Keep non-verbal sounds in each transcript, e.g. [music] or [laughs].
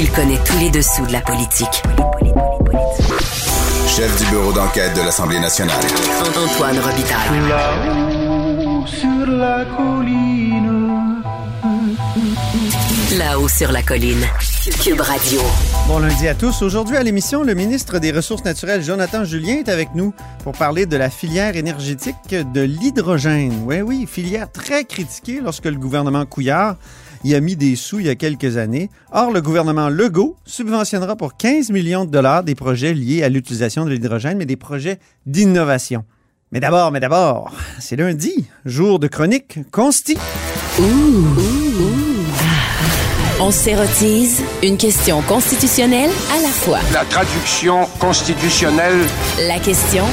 Il connaît tous les dessous de la politique. Chef du bureau d'enquête de l'Assemblée nationale. Antoine Robitaille. Là-haut sur la colline. Là-haut sur la colline. Cube Radio. Bon lundi à tous. Aujourd'hui à l'émission, le ministre des Ressources naturelles, Jonathan Julien, est avec nous pour parler de la filière énergétique de l'hydrogène. Oui, oui, filière très critiquée lorsque le gouvernement Couillard y a mis des sous il y a quelques années. Or, le gouvernement Legault subventionnera pour 15 millions de dollars des projets liés à l'utilisation de l'hydrogène, mais des projets d'innovation. Mais d'abord, mais d'abord, c'est lundi, jour de chronique consti. On s'érotise une question constitutionnelle à la fois. La traduction constitutionnelle. La question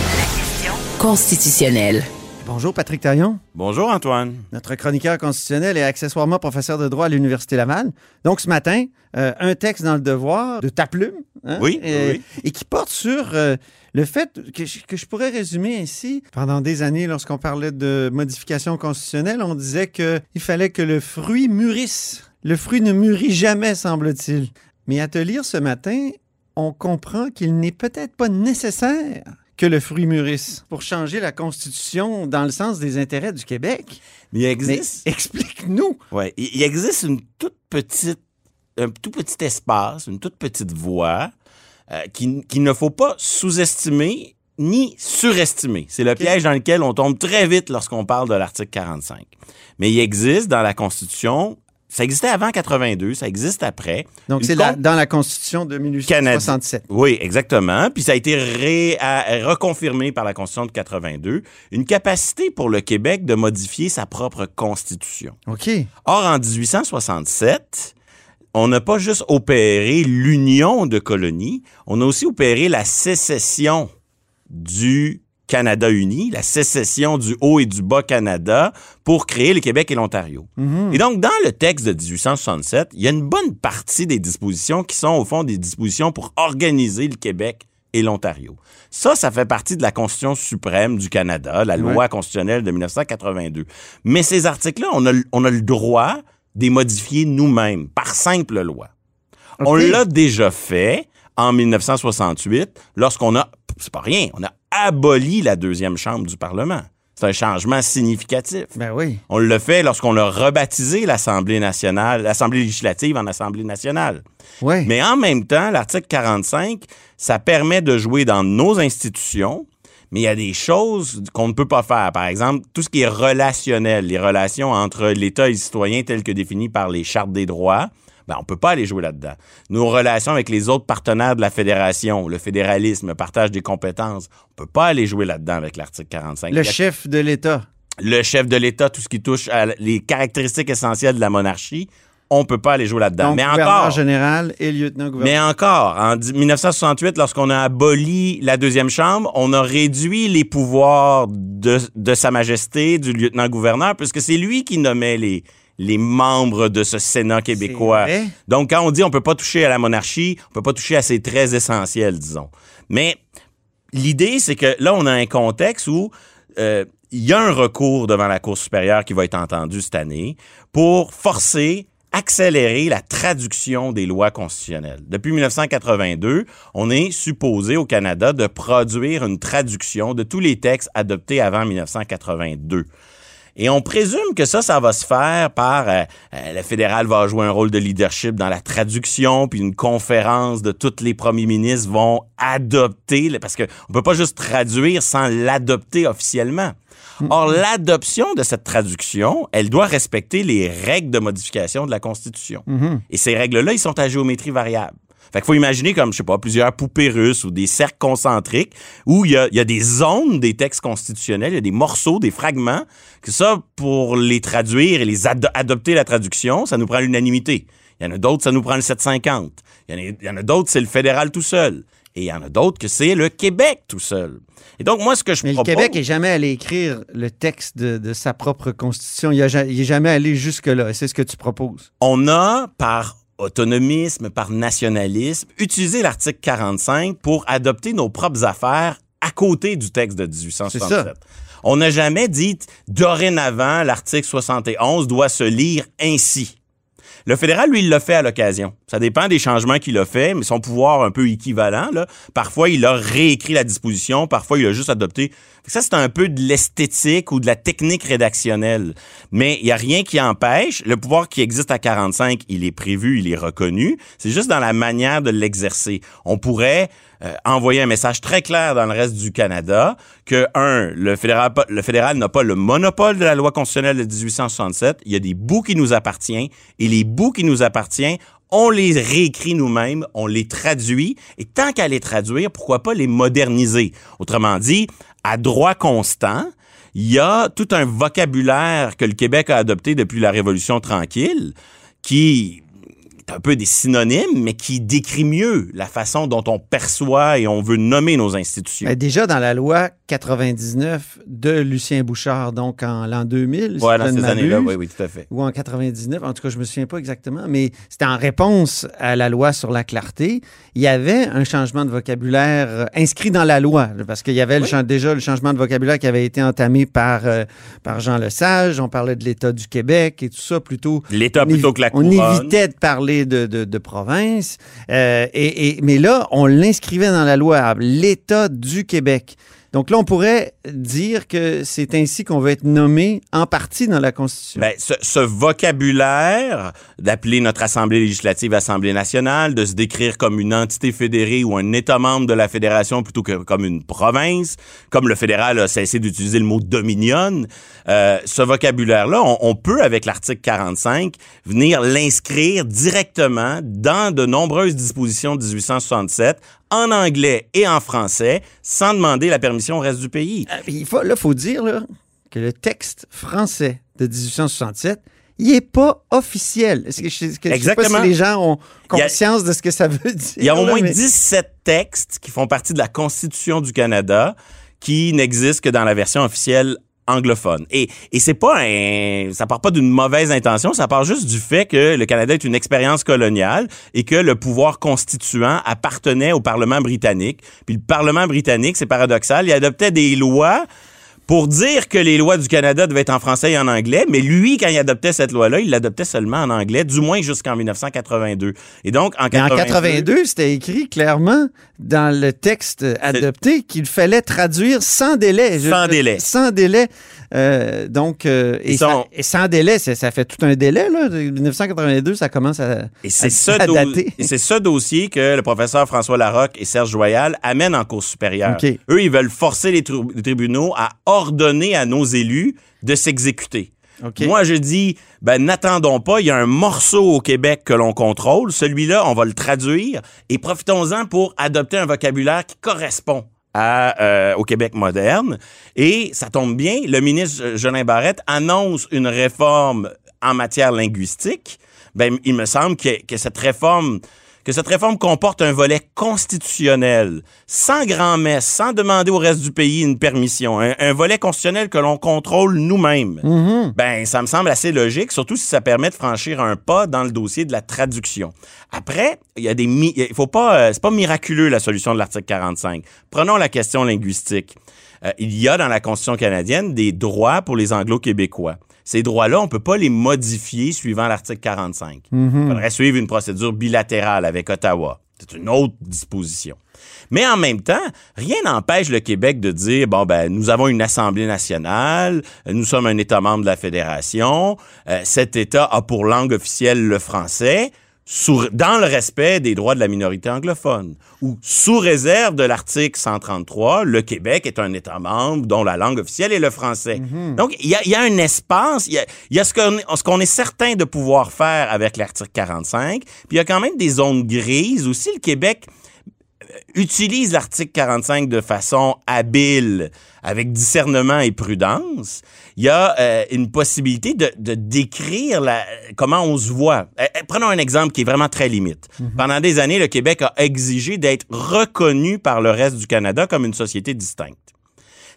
constitutionnelle. Bonjour Patrick Taillon, Bonjour Antoine. notre chroniqueur constitutionnel et accessoirement professeur de droit à l'Université Laval. Donc ce matin, euh, un texte dans le devoir de ta plume. hein, Oui, et, oui. et qui porte sur euh, le fait que je, que je pourrais résumer ainsi. Pendant des années, lorsqu'on parlait de modification constitutionnelle, on disait qu'il fallait que le fruit mûrisse. Le fruit ne mûrit jamais, semble-t-il. Mais à te lire ce matin, on comprend qu'il n'est peut-être pas nécessaire que le fruit mûrisse pour changer la Constitution dans le sens des intérêts du Québec. Mais il existe, explique-nous. ouais, il existe une toute petite, un tout petit espace, une toute petite voie euh, qui- qu'il ne faut pas sous-estimer ni surestimer. C'est le piège dans lequel on tombe très vite lorsqu'on parle de l'article 45. Mais il existe dans la Constitution, ça existait avant 82, ça existe après. Donc, c'est con- dans la Constitution de 1867. Oui, exactement. Puis ça a été ré- reconfirmé par la Constitution de 82, une capacité pour le Québec de modifier sa propre Constitution. OK. Or, en 1867, on n'a pas juste opéré l'union de colonies, on a aussi opéré la sécession du Canada uni, la sécession du Haut et du Bas Canada pour créer le Québec et l'Ontario. Et donc, dans le texte de 1867, il y a une bonne partie des dispositions qui sont, au fond, des dispositions pour organiser le Québec et l'Ontario. Ça, ça fait partie de la Constitution suprême du Canada, la loi constitutionnelle de 1982. Mais ces articles-là, on a, le- on a le droit de les modifier nous-mêmes, par simple loi. On l'a déjà fait en 1968, lorsqu'on a, c'est pas rien, on a aboli la deuxième chambre du Parlement. C'est un changement significatif. Ben oui. On l'a fait lorsqu'on a rebaptisé l'Assemblée nationale, l'Assemblée législative en Assemblée nationale. Oui. Mais en même temps, l'article 45, ça permet de jouer dans nos institutions, mais il y a des choses qu'on ne peut pas faire. Par exemple, tout ce qui est relationnel, les relations entre l'État et les citoyens telles que définies par les chartes des droits, ben, on peut pas aller jouer là-dedans. Nos relations avec les autres partenaires de la fédération, le fédéralisme, le partage des compétences, on peut pas aller jouer là-dedans avec l'article 45. Le chef de l'État. le chef de l'État, tout ce qui touche à les caractéristiques essentielles de la monarchie, on peut pas aller jouer là-dedans. Mais gouverneur encore, général et lieutenant-gouverneur. mais encore, en di- 1968, lorsqu'on a aboli la deuxième chambre, on a réduit les pouvoirs de, de Sa Majesté, du lieutenant-gouverneur, puisque c'est lui qui nommait les, les membres de ce Sénat québécois. Donc, quand on dit on peut pas toucher à la monarchie, on peut pas toucher à ses traits essentiels, disons. Mais l'idée, c'est que là, on a un contexte où euh, il y a un recours devant la Cour supérieure qui va être entendu cette année pour forcer accélérer la traduction des lois constitutionnelles. Depuis 1982, on est supposé au Canada de produire une traduction de tous les textes adoptés avant 1982. Et on présume que ça, ça va se faire par euh, euh, le fédéral va jouer un rôle de leadership dans la traduction, puis une conférence de tous les premiers ministres vont adopter, parce que on peut pas juste traduire sans l'adopter officiellement. Or, l'adoption de cette traduction, elle doit respecter les règles de modification de la Constitution. Et ces règles-là, ils sont à géométrie variable. Fait qu'il faut imaginer comme, je sais pas, plusieurs poupées russes ou des cercles concentriques où il y a, y a des zones des textes constitutionnels, il y a des morceaux, des fragments, que ça, pour les traduire et les ado- adopter la traduction, ça nous prend l'unanimité. Il y en a d'autres, ça nous prend le 750. Il y en a, d'autres, c'est le fédéral tout seul. Et il y en a d'autres que c'est le Québec tout seul. Et donc, moi, ce que je Mais le propose... Québec est jamais allé écrire le texte de, de sa propre constitution. Il n'est jamais allé jusque-là. C'est ce que tu proposes. on a, par autonomisme, par nationalisme, utilisé l'article 45 pour adopter nos propres affaires à côté du texte de 1867. On n'a jamais dit, dorénavant, l'article 71 doit se lire ainsi. Le fédéral, lui, il l'a fait à l'occasion. Ça dépend des changements qu'il a fait, mais son pouvoir un peu équivalent. Là. Parfois, il a réécrit la disposition, parfois, il a juste adopté. Ça, c'est un peu de l'esthétique ou de la technique rédactionnelle. Mais il n'y a rien qui empêche. Le pouvoir qui existe à 45, il est prévu, il est reconnu. C'est juste dans la manière de l'exercer. On pourrait euh, envoyer un message très clair dans le reste du Canada que, un, le fédéral, le fédéral n'a pas le monopole de la loi constitutionnelle de 1867. Il y a des bouts qui nous appartiennent et les bouts qui nous appartiennent, on les réécrit nous-mêmes, on les traduit, et tant qu'à les traduire, pourquoi pas les moderniser? Autrement dit, à droit constant, il y a tout un vocabulaire que le Québec a adopté depuis la Révolution tranquille qui un peu des synonymes, mais qui décrit mieux la façon dont on perçoit et on veut nommer nos institutions. Ben, déjà dans la loi 99 de Lucien Bouchard, donc en l'an 2000. Oui, dans ces années-là, oui, oui, tout à fait. Ou en 99, en tout cas, je me souviens pas exactement, mais c'était en réponse à la loi sur la clarté. Il y avait un changement de vocabulaire euh, inscrit dans la loi, parce qu'il y avait le, déjà le changement de vocabulaire qui avait été entamé par, euh, par Jean Lesage. On parlait de l'État du Québec et tout ça plutôt. L'État plutôt que la couronne. On évitait de parler de, de, de province. Euh, et, et, mais là, on l'inscrivait dans la loi, l'État du Québec. Donc là, on pourrait dire que c'est ainsi qu'on va être nommé en partie dans la Constitution. Bien, ce, vocabulaire d'appeler notre Assemblée législative Assemblée nationale, de se décrire comme une entité fédérée ou un État membre de la fédération plutôt que comme une province, comme le fédéral a cessé d'utiliser le mot dominion, euh, ce vocabulaire-là, on, on, peut, avec l'article 45, venir l'inscrire directement dans de nombreuses dispositions de 1867 en anglais et en français sans demander la permission au reste du pays. Ah, il faut, là, il faut dire là, que le texte français de 1867, il n'est pas officiel. Est-ce que, Exactement. sais pas si les gens ont conscience a, de ce que ça veut dire. Il y a au moins mais... 17 textes qui font partie de la Constitution du Canada qui n'existent que dans la version officielle anglophone. Et, et c'est pas ça part pas d'une mauvaise intention, ça part juste du fait que le Canada est une expérience coloniale et que le pouvoir constituant appartenait au Parlement britannique. Puis le Parlement britannique, c'est paradoxal, il adoptait des lois pour dire que les lois du Canada devaient être en français et en anglais, mais lui, quand il adoptait cette loi-là, il l'adoptait seulement en anglais, du moins jusqu'en 1982. Et donc, en 82... en 82, c'était écrit clairement dans le texte adopté qu'il fallait traduire sans délai. Sans Je, délai. Sans délai. Euh, donc, euh, et, sont... ça, et, sans délai, ça, fait tout un délai. Là. 1982, ça commence à, et c'est ce, dater. Et c'est ce dossier que le professeur François Larocque et Serge Joyal amènent en Cour supérieure. Okay. Eux, ils veulent forcer les, tri les tribunaux à ordonner à nos élus de s'exécuter. Okay. Moi, je dis, ben, n'attendons pas. Il y a un morceau au Québec que l'on contrôle. Celui-là, on va le traduire et profitons-en pour adopter un vocabulaire qui correspond à, euh, au Québec moderne. Et ça tombe bien, le ministre Jolin Barrette annonce une réforme en matière linguistique. Ben, il me semble que, que cette réforme que cette réforme comporte un volet constitutionnel, sans grand-messe, sans demander au reste du pays une permission, un, un volet constitutionnel que l'on contrôle nous-mêmes, mm -hmm. ben ça me semble assez logique, surtout si ça permet de franchir un pas dans le dossier de la traduction. Après, il y a des, il faut pas, euh, c'est pas miraculeux la solution de l'article 45. Prenons la question linguistique. Euh, il y a dans la Constitution canadienne des droits pour les Anglo-Québécois ces droits-là, on peut pas les modifier suivant l'article 45. Mm -hmm. Il faudrait suivre une procédure bilatérale avec Ottawa. C'est une autre disposition. Mais en même temps, rien n'empêche le Québec de dire bon ben nous avons une Assemblée nationale, nous sommes un État membre de la Fédération, euh, cet État a pour langue officielle le français. Sous, dans le respect des droits de la minorité anglophone, ou sous réserve de l'article 133, le Québec est un État membre dont la langue officielle est le français. Mm -hmm. Donc, il y a, y a, un espace, il y a, y a, ce qu'on qu est certain de pouvoir faire avec l'article 45, puis il y a quand même des zones grises aussi. Le Québec utilise l'article 45 de façon habile, avec discernement et prudence, il y a euh, une possibilité de, de décrire la, comment on se voit. Euh, prenons un exemple qui est vraiment très limite. Mm -hmm. Pendant des années, le Québec a exigé d'être reconnu par le reste du Canada comme une société distincte.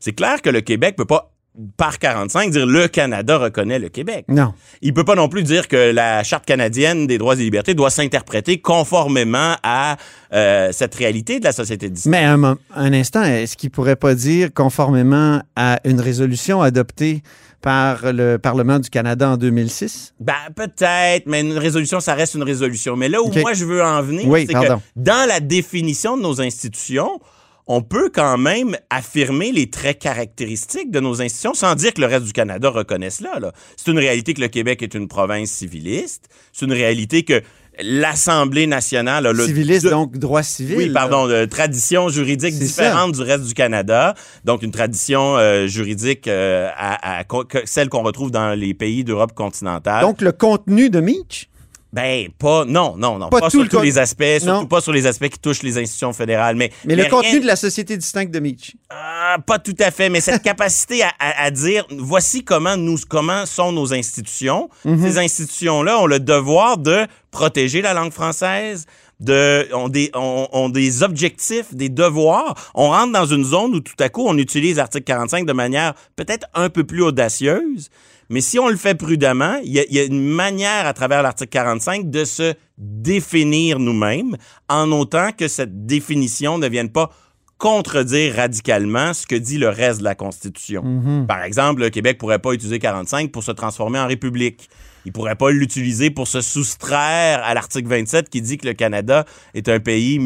C'est clair que le Québec peut pas par 45 dire le Canada reconnaît le Québec. Non. Il peut pas non plus dire que la charte canadienne des droits et libertés doit s'interpréter conformément à euh, cette réalité de la société distincte. Mais un, un instant, est-ce qu'il pourrait pas dire conformément à une résolution adoptée par le Parlement du Canada en 2006? Ben, peut-être, mais une résolution, ça reste une résolution. Mais là où moi je veux en venir, Oui, c'est que dans la définition de nos institutions, on peut quand même affirmer les traits caractéristiques de nos institutions sans dire que le reste du Canada reconnaisse cela. là. C'est une réalité que le Québec est une province civiliste. C'est une réalité que l'Assemblée nationale a le Civiliste, de- donc droit civil. oui, pardon, de tradition juridique différente du reste du Canada. Donc, une tradition euh, juridique euh, à, celle qu'on retrouve dans les pays d'Europe continentale. Donc, le contenu de Meach? Ben, pas, non, non, non. Pas Pas, tout sur tous les aspects, surtout Non. pas sur les aspects qui touchent les institutions fédérales. Mais, Mais, le rien- contenu de la société distincte de Meach. Ah, pas tout à fait, mais cette [laughs] capacité à, à- à dire, voici comment nous, comment sont nos institutions. Mhm. Ces institutions-là ont le devoir de protéger la langue française, de, ont des, ont, ont des objectifs, des devoirs. On rentre dans une zone où tout à coup, on utilise l'article 45 de manière peut-être un peu plus audacieuse. Mais si on le fait prudemment, il y, a- il y a une manière à travers l'article 45 de se définir nous-mêmes en autant que cette définition ne vienne pas contredire radicalement ce que dit le reste de la Constitution. Par exemple, le Québec pourrait pas utiliser 45 pour se transformer en république. Il pourrait pas l'utiliser pour se soustraire à l'article 27 qui dit que le Canada est un pays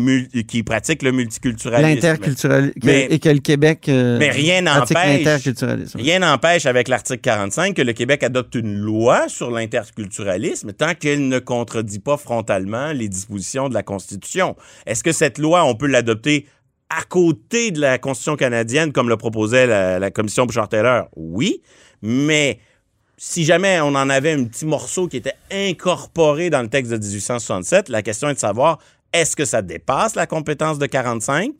qui pratique le multiculturalisme. L'interculturalisme. Mais- Et que le Québec. euh, Mais rien n'empêche. Rien n'empêche avec l'article 45 que le Québec adopte une loi sur l'interculturalisme tant qu'elle ne contredit pas frontalement les dispositions de la Constitution. Est-ce que cette loi, on peut l'adopter à côté de la Constitution canadienne comme le proposait la, la commission Bouchard-Taylor? Oui, mais si jamais on en avait un petit morceau qui était incorporé dans le texte de 1867, la question est de savoir est-ce que ça dépasse la compétence de 45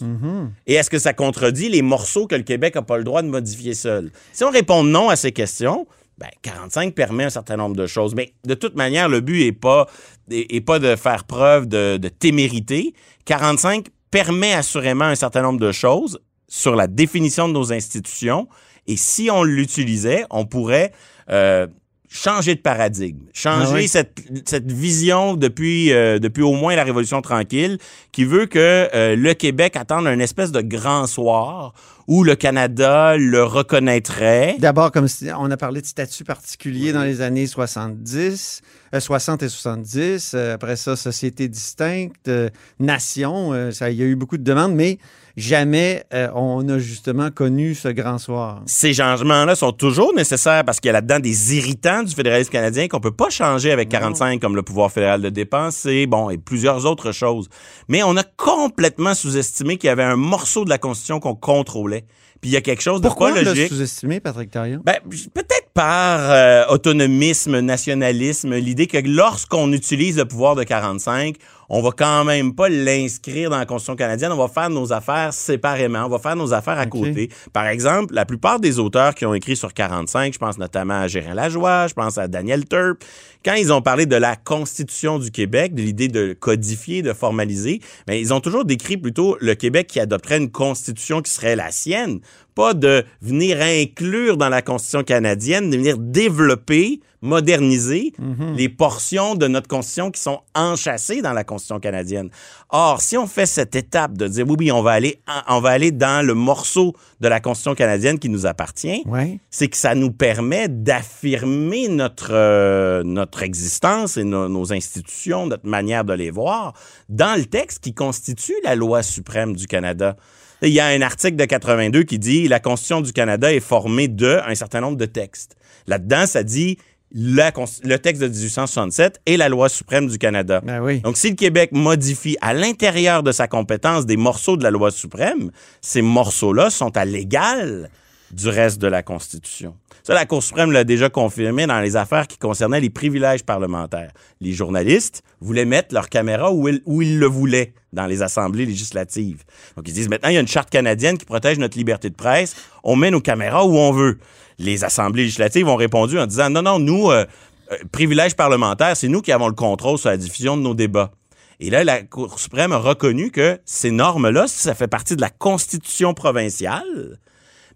et est-ce que ça contredit les morceaux que le Québec n'a pas le droit de modifier seul? Si on répond non à ces questions, ben, 45 permet un certain nombre de choses. Mais de toute manière, le but n'est pas, est, est pas de faire preuve de, de témérité. 45 permet assurément un certain nombre de choses sur la définition de nos institutions. Et si on l'utilisait, on pourrait euh, changer de paradigme, changer Ah oui. cette, cette vision depuis, euh, depuis au moins la Révolution tranquille qui veut que euh, le Québec attende un espèce de grand soir où le Canada le reconnaîtrait. D'abord, comme on a parlé de statut particulier dans les années 70, euh, 60 et 70. euh, après ça, société distincte, nation. ça, il y a eu beaucoup de demandes, mais jamais euh, on a justement connu ce grand soir. Ces changements-là sont toujours nécessaires parce qu'il y a là-dedans des irritants du fédéralisme canadien qu'on peut pas changer avec 45 comme le pouvoir fédéral de dépenser, bon, et plusieurs autres choses. Mais on a complètement sous-estimé qu'il y avait un morceau de la Constitution qu'on contrôlait. Puis il y a quelque chose de Pourquoi pas logique. sous-estimé, Patrick Tarion? Ben, peut-être par euh, autonomisme, nationalisme, l'idée que lorsqu'on utilise le pouvoir de 45, on va quand même pas l'inscrire dans la Constitution canadienne, on va faire nos affaires séparément, on va faire nos affaires à côté. Par exemple, la plupart des auteurs qui ont écrit sur 45, je pense notamment à Gérin Lajoie, je pense à Daniel Turp, quand ils ont parlé de la Constitution du Québec, de l'idée de codifier, de formaliser, ben, ils ont toujours décrit plutôt le Québec qui adopterait une constitution qui serait la sienne, pas de venir inclure dans la Constitution canadienne, de venir développer, moderniser les portions de notre Constitution qui sont enchâssées dans la Constitution canadienne. Or, si on fait cette étape de dire oui, oui, on va aller, on va aller dans le morceau de la Constitution canadienne qui nous appartient, c'est que ça nous permet d'affirmer notre, euh, notre existence et no- nos institutions, notre manière de les voir dans le texte qui constitue la loi suprême du Canada. Il y a un article de 82 qui dit la Constitution du Canada est formée de un certain nombre de textes. Là-dedans, ça dit la le texte de 1867 et la loi suprême du Canada. Ben oui. Donc, si le Québec modifie à l'intérieur de sa compétence des morceaux de la loi suprême, ces morceaux-là sont à l'égal du reste de la Constitution. Ça, la Cour suprême l'a déjà confirmé dans les affaires qui concernaient les privilèges parlementaires. Les journalistes voulaient mettre leur caméra où ils, le voulaient dans les assemblées législatives. Donc, ils disent maintenant, il y a une charte canadienne qui protège notre liberté de presse. On met nos caméras où on veut. Les assemblées législatives ont répondu en disant, non, non, nous, euh, euh, privilèges parlementaires, c'est nous qui avons le contrôle sur la diffusion de nos débats. Et là, la Cour suprême a reconnu que ces normes-là, ça fait partie de la Constitution provinciale,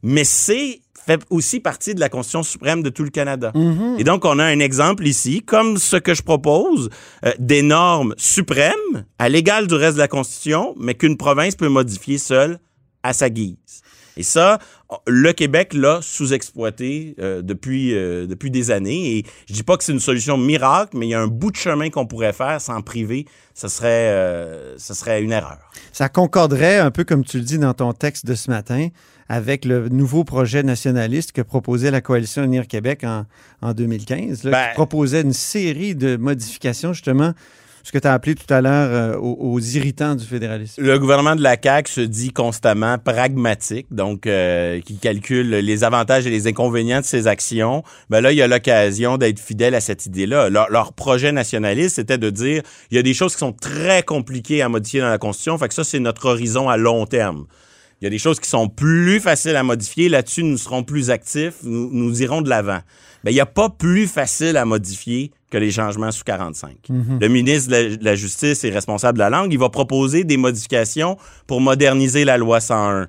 mais c'est fait aussi partie de la Constitution suprême de tout le Canada. Et donc, on a un exemple ici, comme ce que je propose, euh, des normes suprêmes à l'égal du reste de la Constitution, mais qu'une province peut modifier seule à sa guise. Et ça, le Québec l'a sous-exploité euh, depuis, euh, depuis des années. Et je dis pas que c'est une solution miracle, mais il y a un bout de chemin qu'on pourrait faire sans priver. Ce serait, euh, ce serait une erreur. Ça concorderait un peu comme tu le dis dans ton texte de ce matin avec le nouveau projet nationaliste que proposait la coalition Unir Québec en, en 2015, là, Ben- qui proposait une série de modifications justement ce que tu as appelé tout à l'heure euh, aux, aux irritants du fédéralisme. Le gouvernement de la CAQ se dit constamment pragmatique, donc euh, qui calcule les avantages et les inconvénients de ses actions. Ben là, il y a l'occasion d'être fidèle à cette idée-là. Leur, leur projet nationaliste, c'était de dire il y a des choses qui sont très compliquées à modifier dans la Constitution, fait que ça, c'est notre horizon à long terme. Il y a des choses qui sont plus faciles à modifier. Là-dessus, nous serons plus actifs. Nous, nous irons de l'avant. Ben, il n'y a pas plus facile à modifier que les changements sous 45. Le ministre de la, de la Justice est responsable de la langue. Il va proposer des modifications pour moderniser la loi 101.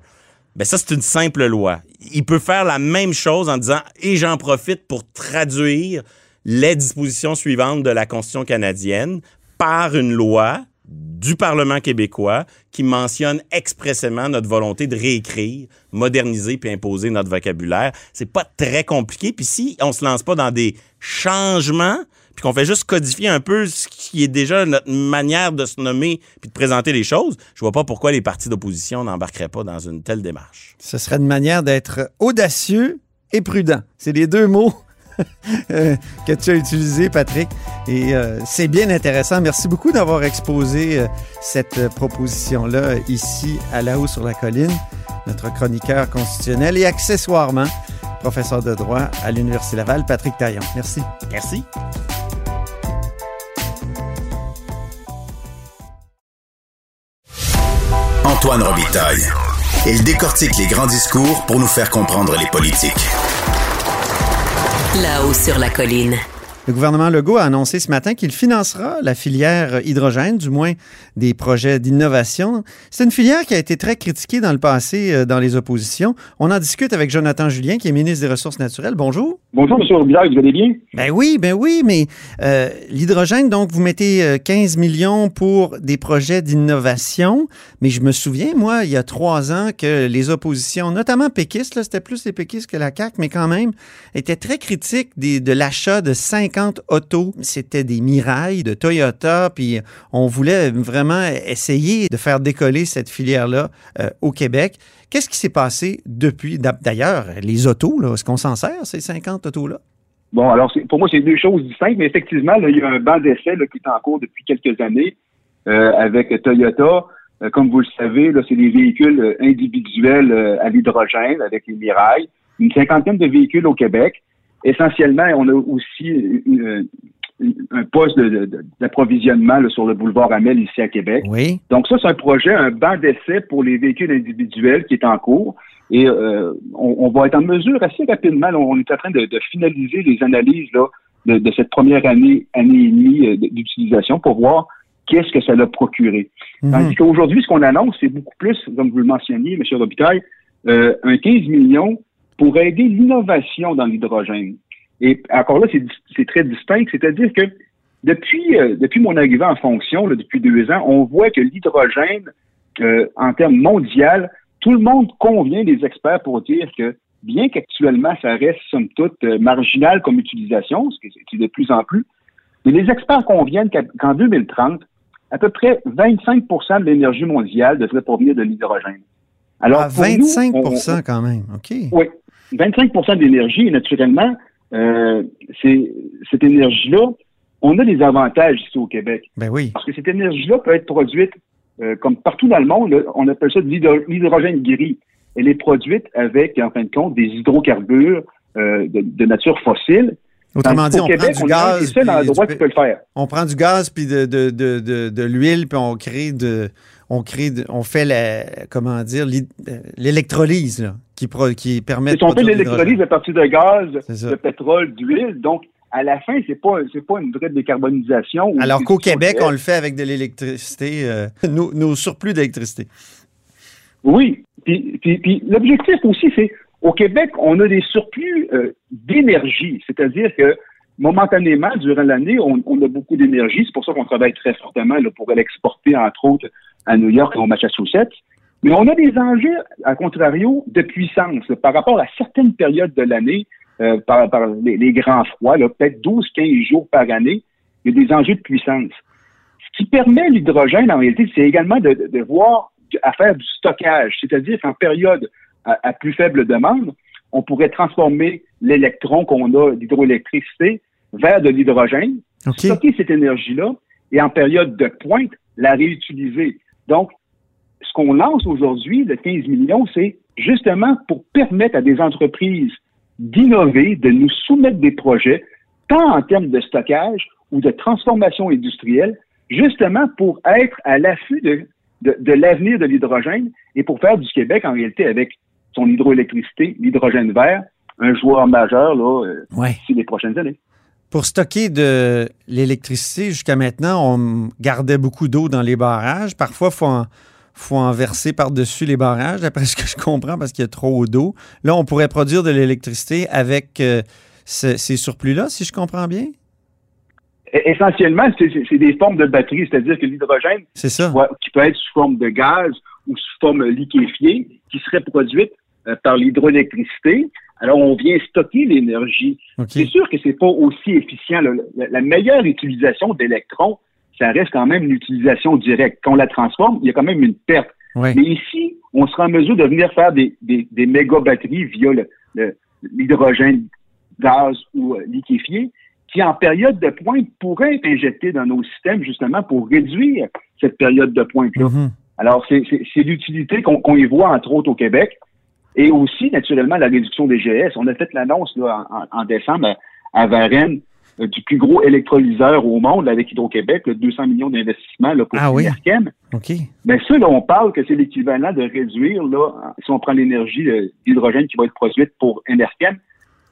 Ben ça, c'est une simple loi. Il peut faire la même chose en disant et j'en profite pour traduire les dispositions suivantes de la Constitution canadienne par une loi du Parlement québécois qui mentionne expressément notre volonté de réécrire, moderniser puis imposer notre vocabulaire. C'est pas très compliqué. Puis si on se lance pas dans des changements, puis qu'on fait juste codifier un peu ce qui est déjà notre manière de se nommer puis de présenter les choses, je vois pas pourquoi les partis d'opposition n'embarqueraient pas dans une telle démarche. Ce serait une manière d'être audacieux et prudent. C'est les deux mots [laughs] que tu as utilisés, Patrick. Et euh, c'est bien intéressant. Merci beaucoup d'avoir exposé euh, cette euh, proposition-là euh, ici à La Haut sur la Colline, notre chroniqueur constitutionnel et accessoirement professeur de droit à l'Université Laval, Patrick Taillon. Merci. Merci. Antoine Robitaille. Il décortique les grands discours pour nous faire comprendre les politiques. Là-haut sur la colline. Le gouvernement Legault a annoncé ce matin qu'il financera la filière hydrogène, du moins des projets d'innovation. C'est une filière qui a été très critiquée dans le passé euh, dans les oppositions. On en discute avec Jonathan Julien, qui est ministre des Ressources naturelles. Bonjour. Bonjour, M. Robillard, vous allez bien? Ben oui, ben oui, mais euh, l'hydrogène, donc, vous mettez euh, 15 millions pour des projets d'innovation. Mais je me souviens, moi, il y a trois ans, que les oppositions, notamment péquistes, là, c'était plus les péquistes que la CAQ, mais quand même, étaient très critiques des- de l'achat de 50 autos. C'était des mirailles de Toyota, puis on voulait vraiment essayer de faire décoller cette filière-là euh, au Québec. Qu'est-ce qui s'est passé depuis? D'a- D'ailleurs, les autos, est-ce qu'on s'en sert, ces 50 autos-là? Bon, alors, pour moi, c'est deux choses distinctes, mais effectivement, il y a un banc d'essai qui est en cours depuis quelques années euh, avec Toyota. Euh, comme vous le savez, c'est des véhicules individuels à l'hydrogène avec les Mirailles. Une cinquantaine de véhicules au Québec. Essentiellement, on a aussi une- une- un poste d'approvisionnement sur le boulevard Amel ici à Québec. Oui. Donc ça, c'est un projet, un banc d'essai pour les véhicules individuels qui est en cours. Et euh, on, on va être en mesure assez rapidement, là, on est en train de, de finaliser les analyses là, de, de cette première année, année et demie euh, d'utilisation pour voir qu'est-ce que ça l'a procuré. Mhm. Tandis qu'aujourd'hui, ce qu'on annonce, c'est beaucoup plus, comme vous le mentionniez, M. Robitaille, euh, un 15 millions pour aider l'innovation dans l'hydrogène. Et encore là, c'est très distinct, c'est-à-dire que depuis, euh, depuis mon arrivée en fonction, là, depuis deux ans, on voit que l'hydrogène, euh, en termes mondial, tout le monde convient, les experts, pour dire que bien qu'actuellement, ça reste, somme toute, euh, marginal comme utilisation, ce qui est- de plus en plus, mais les experts conviennent qu'en 2030, à peu près 25% de l'énergie mondiale devrait provenir de l'hydrogène. Alors, À pour nous, 25 on- quand même. OK. oui, 25% d'énergie, naturellement, euh, c'est cette énergie-là, on a des avantages ici au Québec. Ben oui. Parce que cette énergie-là peut être produite, euh, comme partout dans le monde, là, on appelle ça de l'hydro- l'hydrogène gris. Elle est produite avec, en fin de compte, des hydrocarbures euh, de, de nature fossile. Autrement Tandis dit, on Québec, prend du on gaz. puis endroits du qui peut le faire. On prend du gaz puis de, de, de, de, de l'huile puis on crée de on crée de- on fait la comment dire euh, l'électrolyse là, qui pro- qui permet de C'est on fait l'électrolyse à partir de gaz, de pétrole, d'huile. Donc, à la fin, c'est pas c'est pas une vraie décarbonisation. Alors qu'au Québec, on le fait avec de l'électricité euh, [laughs] nos, nos surplus d'électricité. Oui. Puis, puis, puis l'objectif aussi, c'est au Québec, on a des surplus euh, d'énergie. C'est-à-dire que momentanément, durant l'année, on, a beaucoup d'énergie. C'est pour ça qu'on travaille très fortement pour l'exporter, entre autres, à New York et au Massachusetts. Mais on a des enjeux, à contrario, de puissance par rapport à certaines périodes de l'année, euh, par, les, grands froids, peut-être 12-15 jours par année, il y a des enjeux de puissance. Ce qui permet l'hydrogène, en réalité, c'est également de, de, de voir à faire du stockage, c'est-à-dire qu'en période à, à plus faible demande, on pourrait transformer l'électron qu'on a d'hydroélectricité vers de l'hydrogène, stocker cette énergie-là et en période de pointe, la réutiliser. Donc, ce qu'on lance aujourd'hui, le 15 millions, c'est justement pour permettre à des entreprises d'innover, de nous soumettre des projets, tant en termes de stockage ou de transformation industrielle, justement pour être à l'affût de, de, de l'avenir de l'hydrogène et pour faire du Québec, en réalité, avec son hydroélectricité, l'hydrogène vert, un joueur majeur là, euh, Ouais. d'ici les prochaines années. Pour stocker de l'électricité, jusqu'à maintenant, on gardait beaucoup d'eau dans les barrages. Parfois, il faut en, faut en verser par-dessus les barrages, d'après [laughs] ce que je comprends, parce qu'il y a trop d'eau. Là, on pourrait produire de l'électricité avec euh, ce- ces surplus-là, si je comprends bien? E- Essentiellement, c'est- des formes de batteries, c'est-à-dire que l'hydrogène, qui peut être sous forme de gaz ou sous forme liquéfiée, qui serait produite par l'hydroélectricité. Alors, on vient stocker l'énergie. C'est sûr que c'est pas aussi efficient. La, la meilleure utilisation d'électrons, ça reste quand même l'utilisation directe. Quand on la transforme, il y a quand même une perte. Ouais. Mais ici, on sera en mesure de venir faire des, des, des méga batteries via le- le- l'hydrogène gaz ou euh, liquéfié, qui en période de pointe pourraient être injectés dans nos systèmes justement pour réduire cette période de pointe-là. Mhm. Alors, c'est l'utilité qu'on qu'on y voit, entre autres, au Québec. Et aussi, naturellement, la réduction des GS. On a fait l'annonce là, en, décembre à, Varennes euh, du plus gros électrolyseur au monde avec Hydro-Québec, le 200 millions d'investissements là, pour Ah oui? OK. Mais ça, là, on parle que c'est l'équivalent de réduire, là, si on prend l'énergie euh, d'hydrogène qui va être produite pour Enerkem,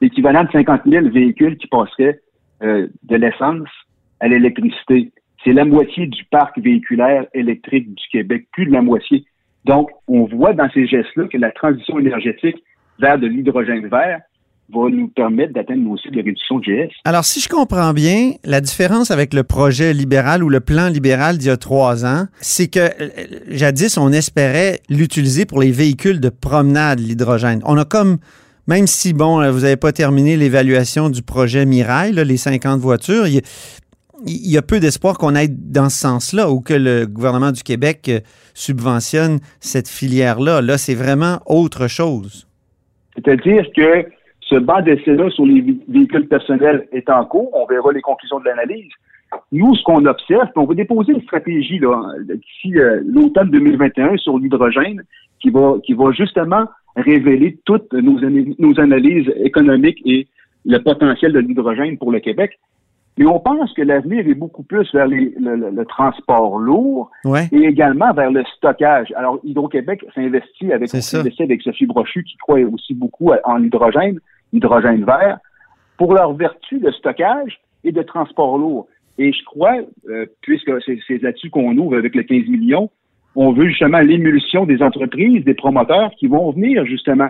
l'équivalent de 50 000 véhicules qui passeraient euh, de l'essence à l'électricité. C'est la moitié du parc véhiculaire électrique du Québec, plus de la moitié. Donc, on voit dans ces gestes-là que la transition énergétique vers de l'hydrogène vert va nous permettre d'atteindre nos cibles de réduction de GS. Alors, si je comprends bien, la différence avec le projet libéral ou le plan libéral d'il y a trois ans, c'est que euh, jadis, on espérait l'utiliser pour les véhicules de promenade, l'hydrogène. On a comme, même si, bon, euh, vous n'avez pas terminé l'évaluation du projet Mirail, les 50 voitures, il y a peu d'espoir qu'on aille dans ce sens-là ou que le gouvernement du Québec euh, subventionne cette filière-là. Là, c'est vraiment autre chose. C'est-à-dire que ce banc d'essai-là sur les vé- véhicules personnels est en cours. On verra les conclusions de l'analyse. Nous, ce qu'on observe, on va déposer une stratégie d'ici euh, l'automne 2021 sur l'hydrogène qui va, justement révéler toutes nos analyses économiques et le potentiel de l'hydrogène pour le Québec. Mais on pense que l'avenir est beaucoup plus vers les- le, le- le transport lourd Ouais. et également vers le stockage. Alors, Hydro-Québec s'investit avec, avec Sophie Brochu, qui croit aussi beaucoup en l'hydrogène, l'hydrogène vert, pour leur vertu de stockage et de transport lourd. Et je crois, euh, puisque c'est c'est là-dessus qu'on ouvre avec le 15 millions, on veut justement l'émulsion des entreprises, des promoteurs qui vont venir justement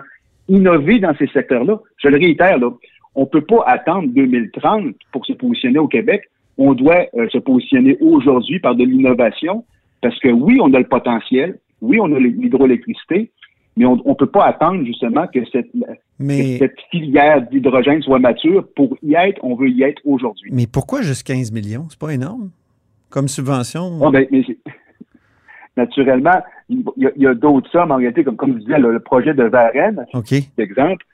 innover dans ces secteurs-là. Je le réitère, là, on peut pas attendre 2030 pour se positionner au Québec. On doit euh, se positionner aujourd'hui par de l'innovation parce que oui, on a le potentiel, oui, on a l'hydroélectricité, mais on ne peut pas attendre justement que cette, Mais, que cette filière d'hydrogène soit mature. Pour y être, on veut y être aujourd'hui. mais pourquoi juste 15 millions? C'est pas énorme comme subvention? Ah, ben, mais [laughs] naturellement, il y a, d'autres sommes en réalité, comme, comme je disais, le, le projet de Varennes, OK. exemple,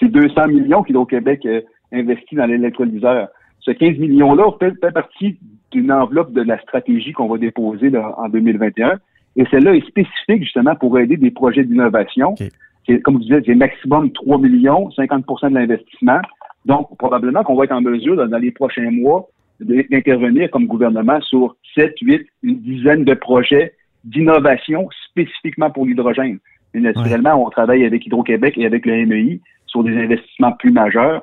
c'est 200 millions qu'Hydro-Québec euh, investit dans l'électrolyseur. Ce 15 millions-là fait, fait partie d'une enveloppe de la stratégie qu'on va déposer là, en 2021. Et celle-là est spécifique justement pour aider des projets d'innovation. OK. C'est, comme je disais, c'est maximum 3 millions, 50% de l'investissement. Donc, probablement qu'on va être en mesure, dans, dans les prochains mois, d'intervenir comme gouvernement sur 7, 8, une dizaine de projets d'innovation spécifiquement pour l'hydrogène. Et naturellement, on travaille avec Hydro-Québec et avec le MEI sur des investissements plus majeurs,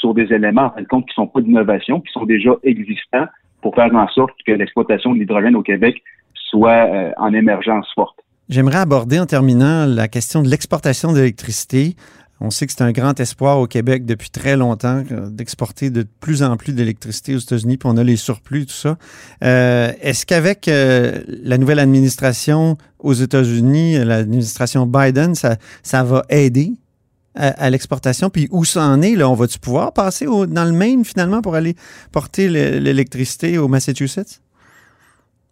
sur, des éléments, en fin de compte, qui sont pas d'innovation, qui sont déjà existants pour faire en sorte que l'exploitation de l'hydrogène au Québec soit euh, en émergence forte. J'aimerais aborder en terminant la question de l'exportation d'électricité. On sait que c'est un grand espoir au Québec depuis très longtemps euh, d'exporter de plus en plus d'électricité aux États-Unis, puis on a les surplus, tout ça. Euh, Est-ce qu'avec la nouvelle administration aux États-Unis, l'administration Biden, ça, ça va aider à, l'exportation? Puis où ça en est? Là? On va-tu pouvoir passer dans le Maine finalement pour aller porter le- l'électricité au Massachusetts?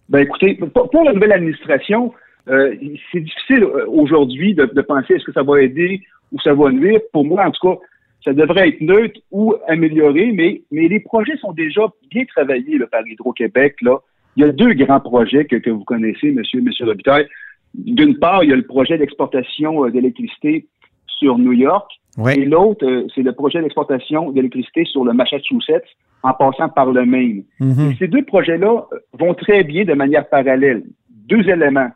Ben écoutez, pour, la nouvelle administration, euh, c'est difficile euh, aujourd'hui de, penser est-ce que ça va aider ou ça va nuire. Pour moi, en tout cas, ça devrait être neutre ou amélioré, mais, mais les projets sont déjà bien travaillés là, par Hydro-Québec. Là. Il y a deux grands projets que, que vous connaissez, monsieur, monsieur Robitaille. D'une part, il y a le projet d'exportation euh, d'électricité sur New York. Et l'autre, euh, c'est le projet d'exportation d'électricité sur le Massachusetts en passant par le Maine. Mhm. Ces deux projets-là euh, vont très bien de manière parallèle. Deux éléments.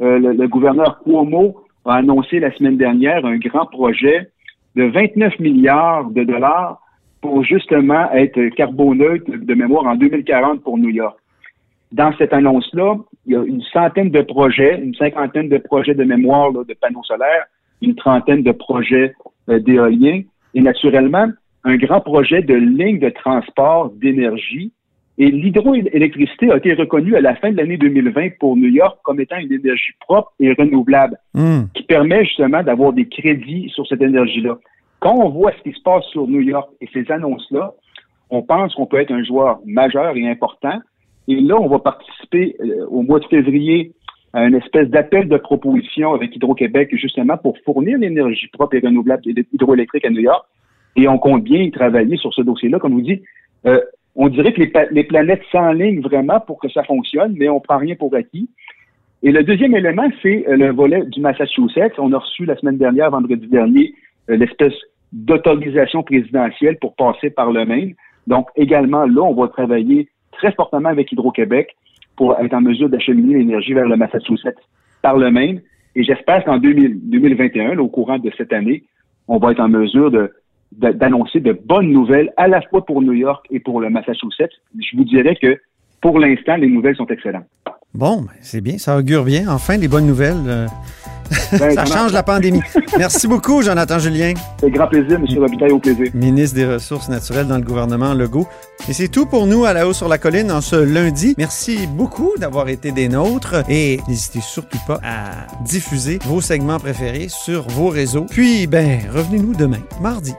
Euh, le, le gouverneur Cuomo a annoncé la semaine dernière un grand projet de 29 milliards de dollars pour justement être carboneutre de mémoire en 2040 pour New York. Dans cette annonce-là, il y a une centaine de projets, une cinquantaine de projets de mémoire là, de panneaux solaires, une trentaine de projets euh, d'éoliens et naturellement un grand projet de ligne de transport d'énergie. Et l'hydroélectricité a été reconnue à la fin de l'année 2020 pour New York comme étant une énergie propre et renouvelable Hmm. qui permet justement d'avoir des crédits sur cette énergie-là. Quand on voit ce qui se passe sur New York et ces annonces-là, on pense qu'on peut être un joueur majeur et important. Et là, on va participer euh, au mois de février une espèce d'appel de proposition avec Hydro-Québec, justement pour fournir l'énergie propre et renouvelable hydroélectrique à New York. Et on compte bien y travailler sur ce dossier-là. Comme vous dis, euh, on dirait que les, les planètes s'enlignent vraiment pour que ça fonctionne, mais on prend rien pour acquis. Et le deuxième élément, c'est euh, le volet du Massachusetts. On a reçu la semaine dernière, vendredi dernier, euh, l'espèce d'autorisation présidentielle pour passer par le Maine. Donc, également, là, on va travailler très fortement avec Hydro-Québec pour être en mesure d'acheminer l'énergie vers le Massachusetts par le Maine. Et j'espère qu'en 2000 2021, là, au courant de cette année, on va être en mesure de de- d'annoncer de bonnes nouvelles à la fois pour New York et pour le Massachusetts. Je vous dirais que pour l'instant, les nouvelles sont excellentes. Bon, ben, c'est bien, ça augure bien. Enfin, des bonnes nouvelles. euh, Ben, [laughs] ça change la pandémie. Merci beaucoup, Jonathan Julien, C'est grand plaisir, M. Robitaille, au plaisir. ministre des Ressources naturelles dans le gouvernement Legault. Et c'est tout pour nous à la haut sur la colline en ce lundi. Merci beaucoup d'avoir été des nôtres et n'hésitez surtout pas à diffuser vos segments préférés sur vos réseaux. Puis, ben, revenez-nous demain, mardi.